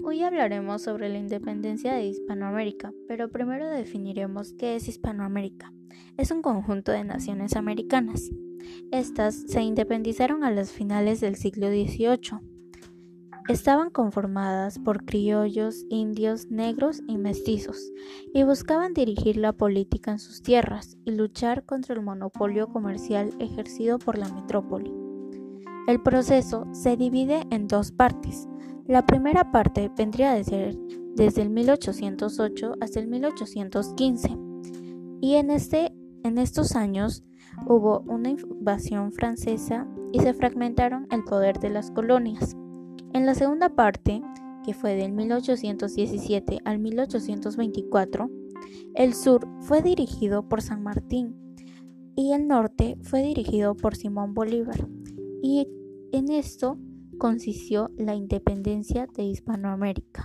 Hoy hablaremos sobre la independencia de Hispanoamérica, pero primero definiremos qué es Hispanoamérica. Es un conjunto de naciones americanas. Estas se independizaron a las finales del siglo XVIII. Estaban conformadas por criollos, indios, negros y mestizos, y buscaban dirigir la política en sus tierras y luchar contra el monopolio comercial ejercido por la metrópoli. El proceso se divide en dos partes la primera parte vendría a ser desde el 1808 hasta el 1815 y en, este, en estos años hubo una invasión francesa y se fragmentaron el poder de las colonias. En la segunda parte, que fue del 1817 al 1824, el sur fue dirigido por San Martín y el norte fue dirigido por Simón Bolívar. Y en esto consistió la independencia de Hispanoamérica.